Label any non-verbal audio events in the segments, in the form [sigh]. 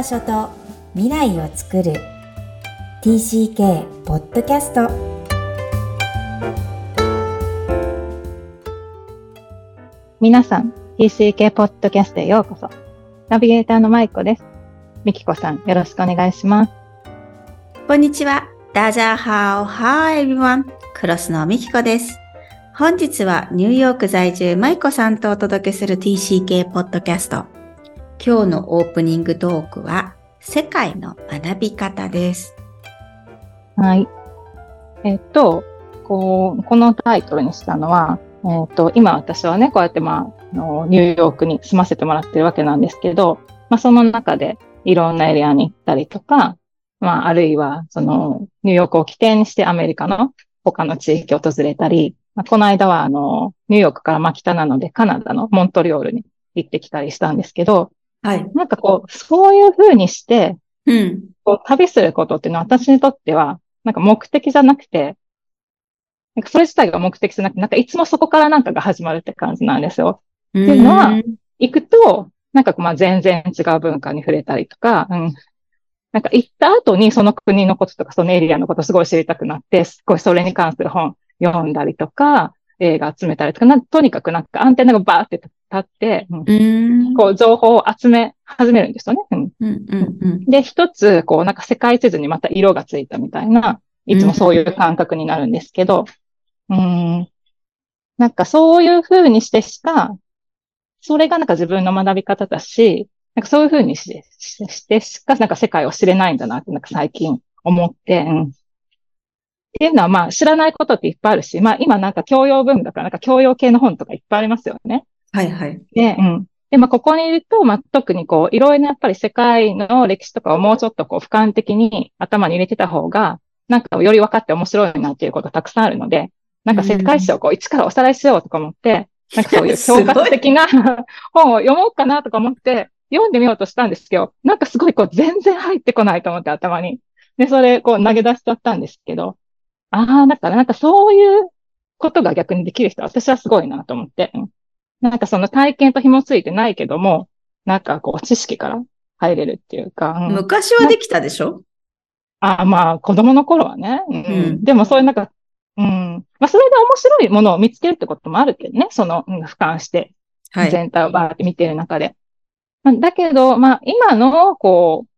場所と未来を作る TCK ポッドキャスト皆さん、TCK ポッドキャストへようこそ。ナビゲーターのマイコです。ミキコさん、よろしくお願いします。こんにちは。ダジャーハオハーエビワン。クロスのミキコです。本日はニューヨーク在住マイコさんとお届けする TCK ポッドキャスト。今日のオープニングトークは世界の学び方です。はい。えっと、こう、このタイトルにしたのは、えっと、今私はね、こうやってまあ、のニューヨークに住ませてもらってるわけなんですけど、まあその中でいろんなエリアに行ったりとか、まああるいはそのニューヨークを起点にしてアメリカの他の地域を訪れたり、まあ、この間はあの、ニューヨークからまあ北なのでカナダのモントリオールに行ってきたりしたんですけど、はい。なんかこう、そういうふうにして、うん。こう旅することっていうのは私にとっては、なんか目的じゃなくて、なんかそれ自体が目的じゃなくて、なんかいつもそこからなんかが始まるって感じなんですよ。っていうのは、行くと、なんかまあ全然違う文化に触れたりとか、うん。なんか行った後にその国のこととかそのエリアのことすごい知りたくなって、すごいそれに関する本読んだりとか、映画集めたりとか、なとにかくなんかアンテナがバーって立って、うん、こう情報を集め始めるんですよね。うん。うんうん、で、一つ、こうなんか世界地図にまた色がついたみたいな、いつもそういう感覚になるんですけど、うん、なんかそういう風にしてしか、それがなんか自分の学び方だし、なんかそういう風にしてしてしか、なんか世界を知れないんだなって、なんか最近思って、うん、っていうのは、まあ、知らないことっていっぱいあるし、まあ、今なんか教養文だから、なんか教養系の本とかいっぱいありますよね。はいはい。で、うん。で、まあ、ここにいると、まあ、特にこう、いろいろなやっぱり世界の歴史とかをもうちょっとこう、俯瞰的に頭に入れてた方が、なんかより分かって面白いなっていうことたくさんあるので、なんか世界史をこう、一からおさらいしようとか思って、なんかそういう教科的な [laughs] 本を読もうかなとか思って、読んでみようとしたんですけど、なんかすごいこう、全然入ってこないと思って頭に。で、それこう投げ出しちゃったんですけど、ああ、だからなんかそういうことが逆にできる人は私はすごいなと思って。なんかその体験と紐ついてないけども、なんかこう知識から入れるっていうか。うん、昔はできたでしょ？ああ、まあ子供の頃はね。うん。うん、でもそういうなんか、うん。まあそれで面白いものを見つけるってこともあるけどね。その、うん、俯瞰して。全体をバーって見てる中で。はい、だけど、まあ今の、こう、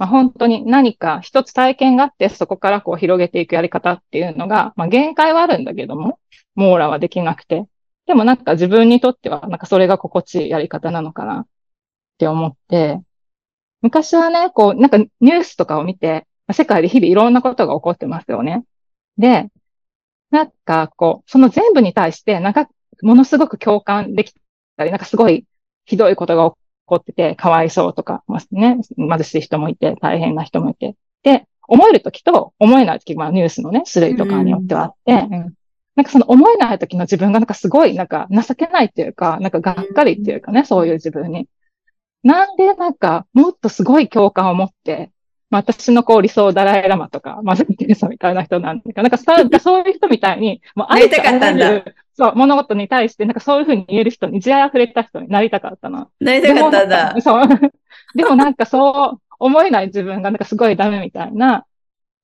まあ、本当に何か一つ体験があって、そこからこう広げていくやり方っていうのが、まあ、限界はあるんだけども、網羅はできなくて。でもなんか自分にとっては、なんかそれが心地いいやり方なのかなって思って、昔はね、こう、なんかニュースとかを見て、世界で日々いろんなことが起こってますよね。で、なんかこう、その全部に対して、なんかものすごく共感できたり、なんかすごいひどいことが起こってて、かわいそうとか、ね、貧しい人もいて、大変な人もいて。で、思えるときと思えないとき、まあニュースのね、種類とかによってはあって、うん、なんかその思えないときの自分がなんかすごいなんか情けないっていうか、なんかがっかりっていうかね、そういう自分に。なんでなんかもっとすごい共感を持って、まあ、私のこう理想ダライラマとか、マゼンテレサみたいな人なんでか、[laughs] なんかそういう人みたいに、もうありたかったんだ。そう、物事に対して、なんかそういうふうに言える人に、慈愛溢れた人になりたかったな。なりたかったんだ。そう。[laughs] でもなんかそう思えない自分がなんかすごいダメみたいな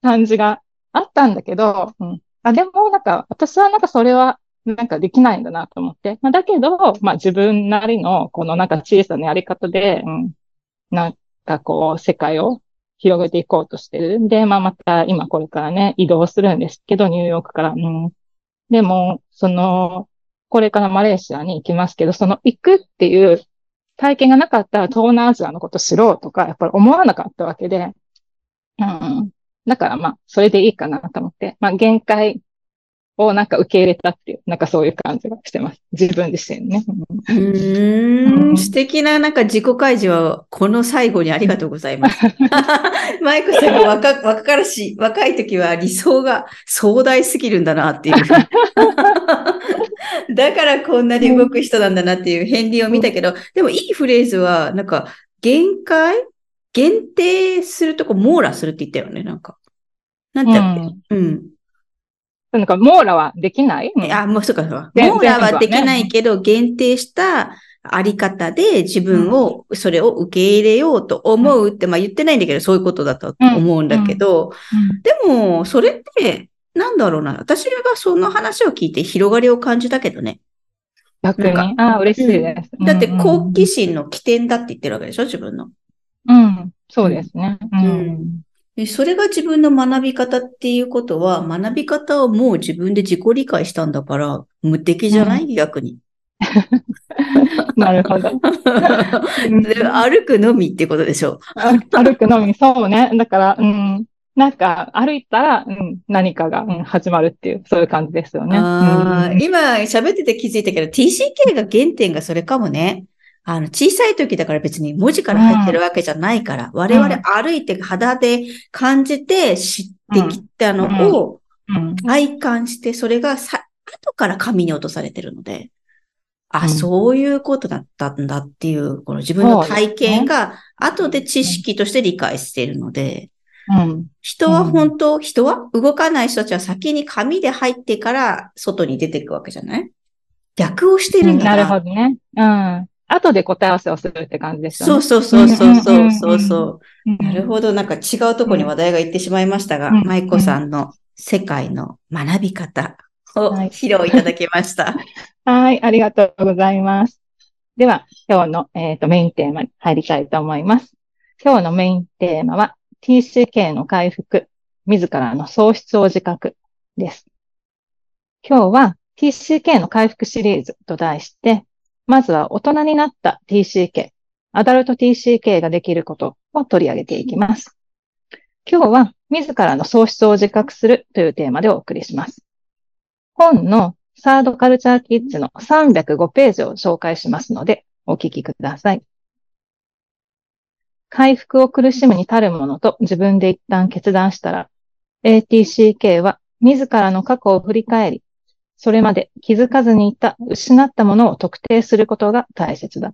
感じがあったんだけど、うん。あ、でもなんか私はなんかそれはなんかできないんだなと思って。まあ、だけど、まあ自分なりのこのなんか小さなやり方で、うん。なんかこう世界を広げていこうとしてる。んで、まあまた今これからね、移動するんですけど、ニューヨークから。うん、でも、その、これからマレーシアに行きますけど、その行くっていう体験がなかったら東南アジアのこと知ろうとか、やっぱり思わなかったわけで、うん。だからまあ、それでいいかなと思って、まあ限界をなんか受け入れたっていう、なんかそういう感じがしてます。自分自身ね。うん、ん、素敵ななんか自己開示は、この最後にありがとうございます。マイクさんが若若からし、若い時は理想が壮大すぎるんだなっていう。[laughs] だからこんなに動く人なんだなっていう片鱗を見たけど、でもいいフレーズは、なんか、限界？限定するとこ網羅するって言ったよね、なんか。なんてうん、うんなんか、網羅はできない、あ、もうそうか、そうか。網羅はできないけど、限定した、あり方で自分を、それを受け入れようと思うって、まあ言ってないんだけど、そういうことだと思うんだけど、でも、それって、なんだろうな。私がその話を聞いて広がりを感じたけどね。逆に。ああ、嬉しいです。だって好奇心の起点だって言ってるわけでしょ自分の。うん。そうですね。うん。それが自分の学び方っていうことは、学び方をもう自分で自己理解したんだから、無敵じゃない、うん、逆に。[laughs] なるほど。[laughs] 歩くのみってことでしょ？歩くのみ、そうね。だから、うん。なんか、歩いたら、うん、何かが、うん、始まるっていう、そういう感じですよね。うん、今、喋ってて気づいたけど、TCK が原点がそれかもね。あの、小さい時だから別に文字から入ってるわけじゃないから、うん、我々歩いて肌で感じて知ってきたのを体感して、それがさ後から紙に落とされてるので、あ、うん、そういうことだったんだっていう、この自分の体験が後で知識として理解しているので、うん、人は本当、人は動かない人たちは先に紙で入ってから外に出ていくわけじゃない？逆をしてるんだな。なるほどね。うん。後で答え合わせをするって感じですよね。そうそうそうそうそうそう。なるほど。なんか違うとこに話題が行ってしまいましたが、舞子さんの世界の学び方を披露いただきました。[laughs] はい、ありがとうございます。では、今日の、えーと、メインテーマに入りたいと思います。今日のメインテーマは、TCK の回復、自らの喪失を自覚です。今日は TCK の回復シリーズと題して、まずは大人になった TCK、アダルト TCK ができることを取り上げていきます。今日は自らの喪失を自覚するというテーマでお送りします。本のサードカルチャーキッズの305ページを紹介しますのでお聞きください。回復を苦しむに足るものと自分で一旦決断したら、ATCK は自らの過去を振り返り、それまで気づかずにいた失ったものを特定することが大切だ。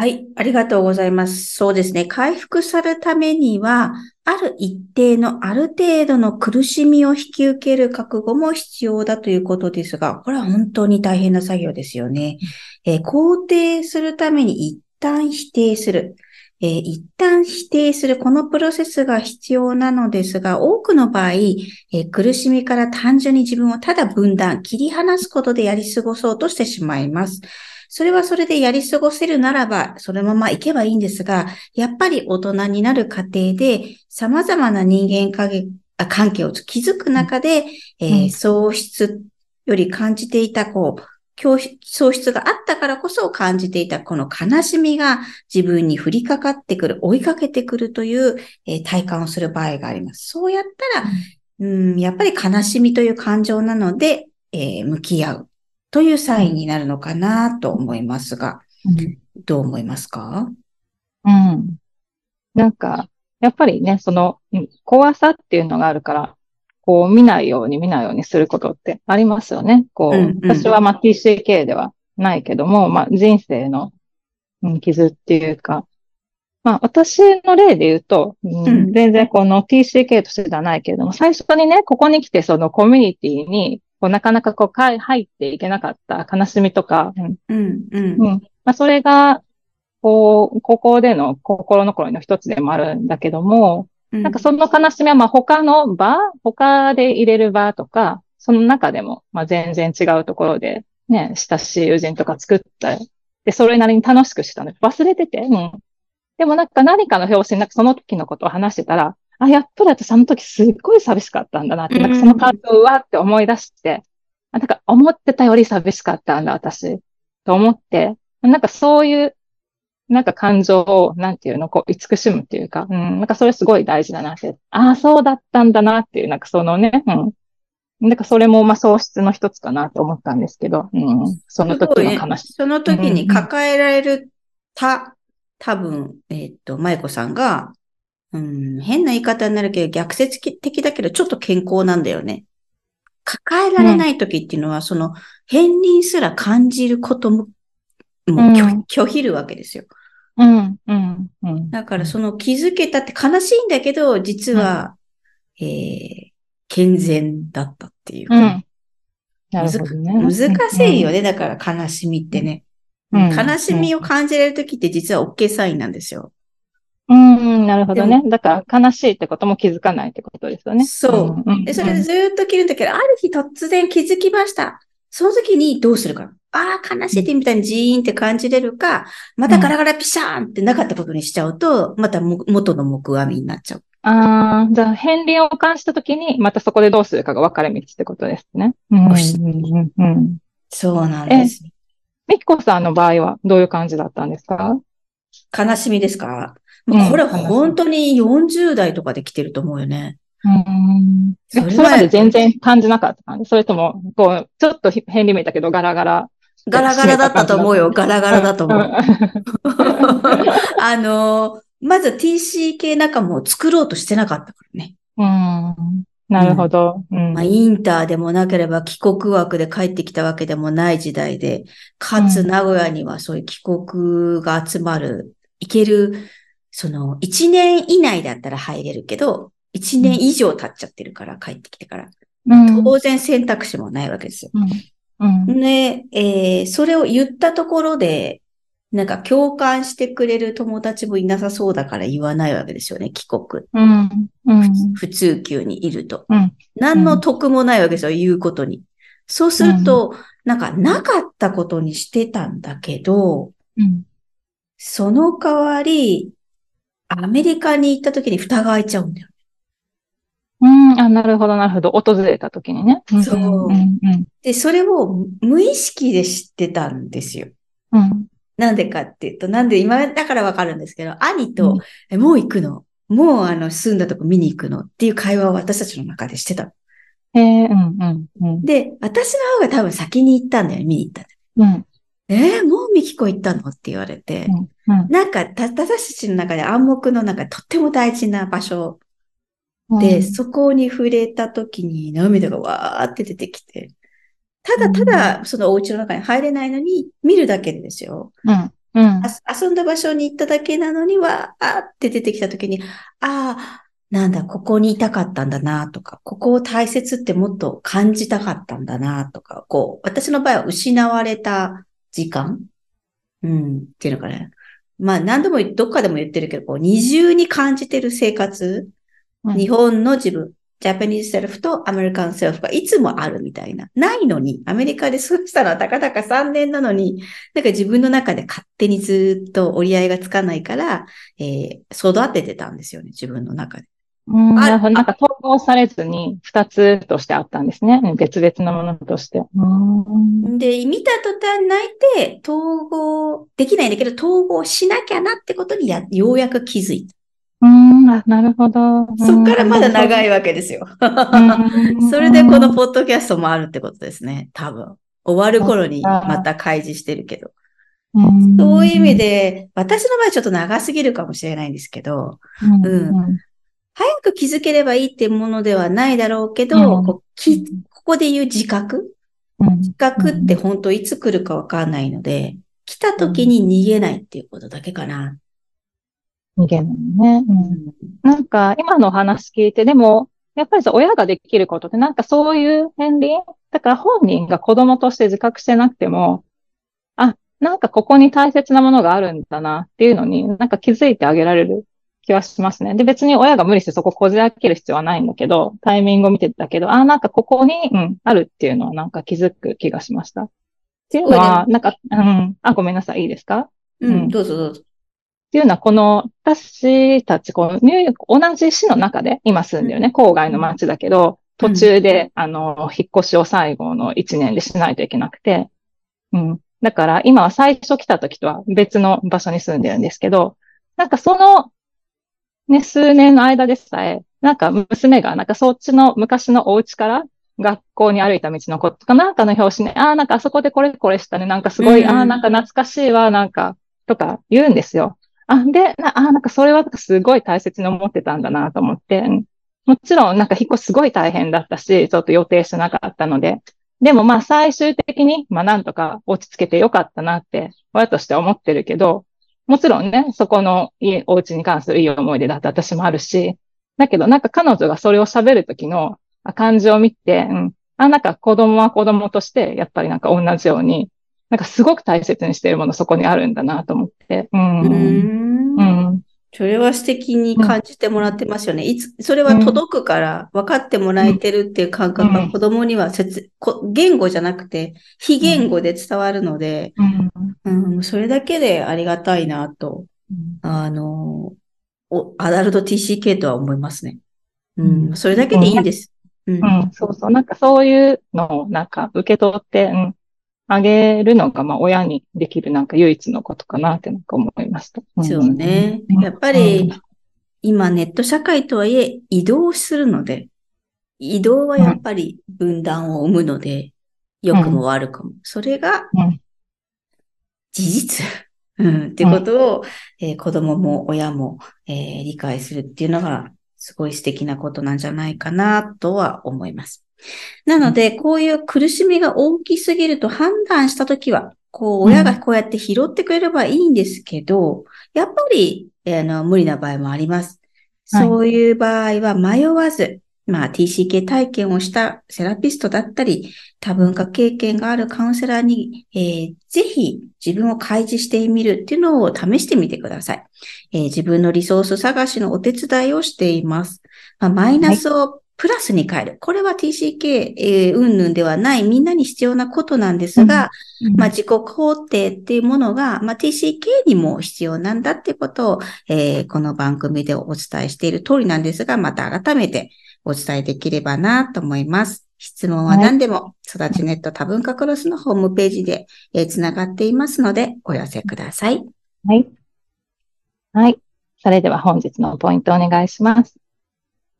はい、ありがとうございます。そうですね。回復するためには、ある一定のある程度の苦しみを引き受ける覚悟も必要だということですが、これは本当に大変な作業ですよね。えー、肯定するために一旦否定する。えー、一旦否定するこのプロセスが必要なのですが、多くの場合、えー、苦しみから単純に自分をただ分断、切り離すことでやり過ごそうとしてしまいます。それはそれでやり過ごせるならば、そのまま行けばいいんですが、やっぱり大人になる過程で、様々な人間関係を築く中で、えー、喪失より感じていた、こう、喪失があったからこそ感じていたこの悲しみが自分に降りかかってくる、追いかけてくるという、えー、体感をする場合があります。そうやったら、うん、やっぱり悲しみという感情なので、えー、向き合うというサインになるのかなと思いますが、うん、どう思いますか？うん。なんか、やっぱりね、その怖さっていうのがあるから、こう見ないように見ないようにすることってありますよね。こう、うんうん、私はまあ TCK ではないけども、まあ人生の、うん、傷っていうか、まあ私の例で言うと、うん、全然この TCK としてではないけれども、最初にね、ここに来てそのコミュニティに、こうなかなかこう入っていけなかった悲しみとか、うん、うん、うん。まあそれが、こう、ここでの心残りの一つでもあるんだけども、なんかその悲しみはまあ他の場、他で入れる場とか、その中でもまあ全然違うところでね、親しい友人とか作ったり、で、それなりに楽しくしたの。忘れてて、うん。でもなんか何かの表紙になんかその時のことを話してたら、あ、やっぱり私その時すっごい寂しかったんだなって、なんかその感情をわって思い出して、あ、なんか思ってたより寂しかったんだ、私。と思って、なんかそういうなんか感情を、なんていうの、こう、慈しむっていうか、うん、なんかそれすごい大事だなって、ああ、そうだったんだなっていう、なんかそのね、うん。なんかそれも、まあ、喪失の一つかなと思ったんですけど、うん、その時の悲しい。その時に抱えられるた、多分、えっ、と、舞子さんが、うん、変な言い方になるけど、逆説的だけど、ちょっと健康なんだよね。抱えられない時っていうのは、うん、その、片鱗すら感じることも、もう拒,、否るわけですよ。うん、うん、うん。だからその気づけたって悲しいんだけど、実は、うん、えー、健全だったっていうか、うん、なるほどね。難しいよね、だから悲しみってね。うん、悲しみを感じれるときって実は OK サインなんですよ。うん、なるほどね。だから悲しいってことも気づかないってことですよね。そう。で、それでずっと切るんだけど、ある日突然気づきました。その時にどうするか。ああ、悲しいってみたいにジーンって感じれるか、またガラガラピシャーンってなかったことにしちゃうと、また元の木阿弥になっちゃう。ああ、じゃあ、片鱗を感じたときに、またそこでどうするかが分かれ道ってことですね。うん、うん、そうなんです。ミキコさんの場合はどういう感じだったんですか？悲しみですか、うん、これ本当に40代とかで来てると思うよね。うん。それまで全然感じなかった感じそれとも、こう、ちょっと変理見たけどガラガラ。ガラガラだったと思うよ。[laughs] ガラガラだと思う。[laughs] あの、まず TC 系仲間を作ろうとしてなかったからね。うん。なるほど。うん、まあ、インターでもなければ帰国枠で帰ってきたわけでもない時代で、かつ名古屋にはそういう帰国が集まる、行ける、その1年以内だったら入れるけど、1年以上経っちゃってるから、帰ってきてから。うん、当然選択肢もないわけですよ。うんうん、で、えー、それを言ったところで、なんか共感してくれる友達もいなさそうだから言わないわけですよね、帰国。うんうん、普通級にいると、うん。何の得もないわけですよ、言うことに。そうすると、なんかなかったことにしてたんだけど、その代わり、アメリカに行った時に蓋が開いちゃうんだよ。うん、あ、なるほど、なるほど。訪れた時にね。そう、うんうん。で、それを無意識で知ってたんですよ。うん。なんでかっていうと、なんで今だからわかるんですけど、兄と、うん、もう行くの？もうあの、住んだとこ見に行くの？っていう会話を私たちの中でしてた。へえ、うん、うん、うん。で、私の方が多分先に行ったんだよ、見に行ったうん。えー、もうミキコ行ったの？って言われて、うん、うん、なんか、た、私たちの中で暗黙の中でとっても大事な場所で、うん、そこに触れた時に涙がわーって出てきて、ただただそのお家の中に入れないのに見るだけでですよ。うん。うん、遊んだ場所に行っただけなのには、あって出てきた時に、ああ、なんだ、ここにいたかったんだなとか、ここを大切ってもっと感じたかったんだなとか、こう、私の場合は失われた時間？うん、っていうのかね。まあ何度もどっかでも言ってるけど、こう二重に感じてる生活日本の自分、ジャパニーズセルフとアメリカンセルフがいつもあるみたいな。ないのに、アメリカで過ごしたのはたかだか3年なのに、なんか自分の中で勝手にずっと折り合いがつかないから、えー、育ててたんですよね、自分の中で。うん、なるほど。なんか統合されずに二つとしてあったんですね。別々のものとして。で、見た途端泣いて統合できないんだけど、統合しなきゃなってことにやようやく気づいた。うん、あ、なるほど。そっからまだ長いわけですよ。[laughs] それでこのポッドキャストもあるってことですね。多分。終わる頃にまた開示してるけど。そういう意味で、私の場合ちょっと長すぎるかもしれないんですけど、うん、早く気づければいいっていうものではないだろうけど、ここで言う自覚、自覚って本当いつ来るかわかんないので、来た時に逃げないっていうことだけかな。逃げないね。うん。なんか、今の話聞いて、でも、やっぱりさ、親ができることって、なんかそういう片鱗だから本人が子供として自覚してなくても、あ、なんかここに大切なものがあるんだなっていうのに、なんか気づいてあげられる気はしますね。で、別に親が無理してそここじ開ける必要はないんだけど、タイミングを見てたけど、あ、なんかここに、うん、あるっていうのはなんか気づく気がしました。っていうのは、なんか、うん、あ、ごめんなさい、いいですか？うん、どうぞどうぞ。っていうのは、この、私たち、このニューヨーク、同じ市の中で今住んでるね、郊外の街だけど、途中で、あの、引っ越しを最後の1年でしないといけなくて、うん。だから、今は最初来た時とは別の場所に住んでるんですけど、なんかその、ね、数年の間でさえ、なんか娘が、なんかそっちの昔のお家から学校に歩いた道のことか、なんかの表紙ね、ああ、なんかあそこでこれこれしたね、なんかすごい、ああ、なんか懐かしいわ、なんか、とか言うんですよ。あ、で、なあ、なんかそれはすごい大切に思ってたんだなと思って、もちろんなんか引っ越しすごい大変だったし、ちょっと予定してなかったので、でもまあ最終的に、まあなんとか落ち着けてよかったなって、親として思ってるけど、もちろんね、そこの家、お家に関するいい思い出だって私もあるし、だけどなんか彼女がそれを喋るときの感じを見て、うん、あ、なんか子供は子供として、やっぱりなんか同じように、なんかすごく大切にしているものそこにあるんだなと思って。うん。うん。それは素敵に感じてもらってますよね。いつ、それは届くから分かってもらえてるっていう感覚が子供には説、言語じゃなくて非言語で伝わるので、うん、うん、それだけでありがたいなと、あの、アダルト TCK とは思いますね。うん、それだけでいいんです。うん、うん、そうそう。なんかそういうのをなんか受け取って、うん、あげるのが、まあ、親にできるなんか唯一のことかなってなんか思いました。そうね。やっぱり、今ネット社会とはいえ移動するので、移動はやっぱり分断を生むので、良くも悪くも。それが、事実。[laughs] うん、ってことを、えー、子供も親も、えー、理解するっていうのが、すごい素敵なことなんじゃないかなとは思います。なので、こういう苦しみが大きすぎると判断したときは、こう、親がこうやって拾ってくれればいいんですけど、やっぱり、あの、無理な場合もあります。そういう場合は迷わず、まあ TCK 体験をしたセラピストだったり、多文化経験があるカウンセラーに、えー、ぜひ自分を開示してみるっていうのを試してみてください。えー、自分のリソース探しのお手伝いをしています。まあ、マイナスをプラスに変える。これは TCK、えー、云々ではないみんなに必要なことなんですが、うんうん、まあ、自己肯定っていうものが、まあ、TCK にも必要なんだってことを、えー、この番組でお伝えしている通りなんですが、また改めてお伝えできればなと思います。質問は何でも、育ちネット多文化クロスのホームページで、えー、つながっていますので、お寄せください。はい。はい。それでは本日のポイントお願いします。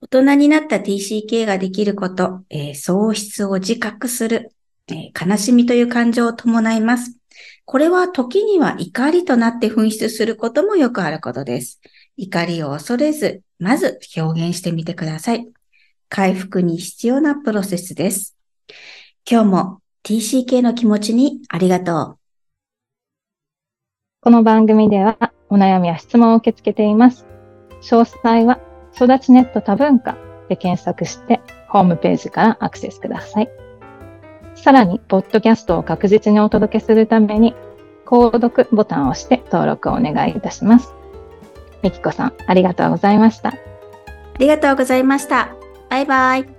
大人になった TCK ができること、えー、喪失を自覚する、えー、悲しみという感情を伴います。これは時には怒りとなって噴出することもよくあることです。怒りを恐れず、まず表現してみてください。回復に必要なプロセスです。今日も TCK の気持ちにありがとう。この番組ではお悩みや質問を受け付けています。詳細は育ちネット多文化で検索してホームページからアクセスください。さらに、ポッドキャストを確実にお届けするために、購読ボタンを押して登録をお願いいたします。みきこさん、ありがとうございました。ありがとうございました。バイバイ。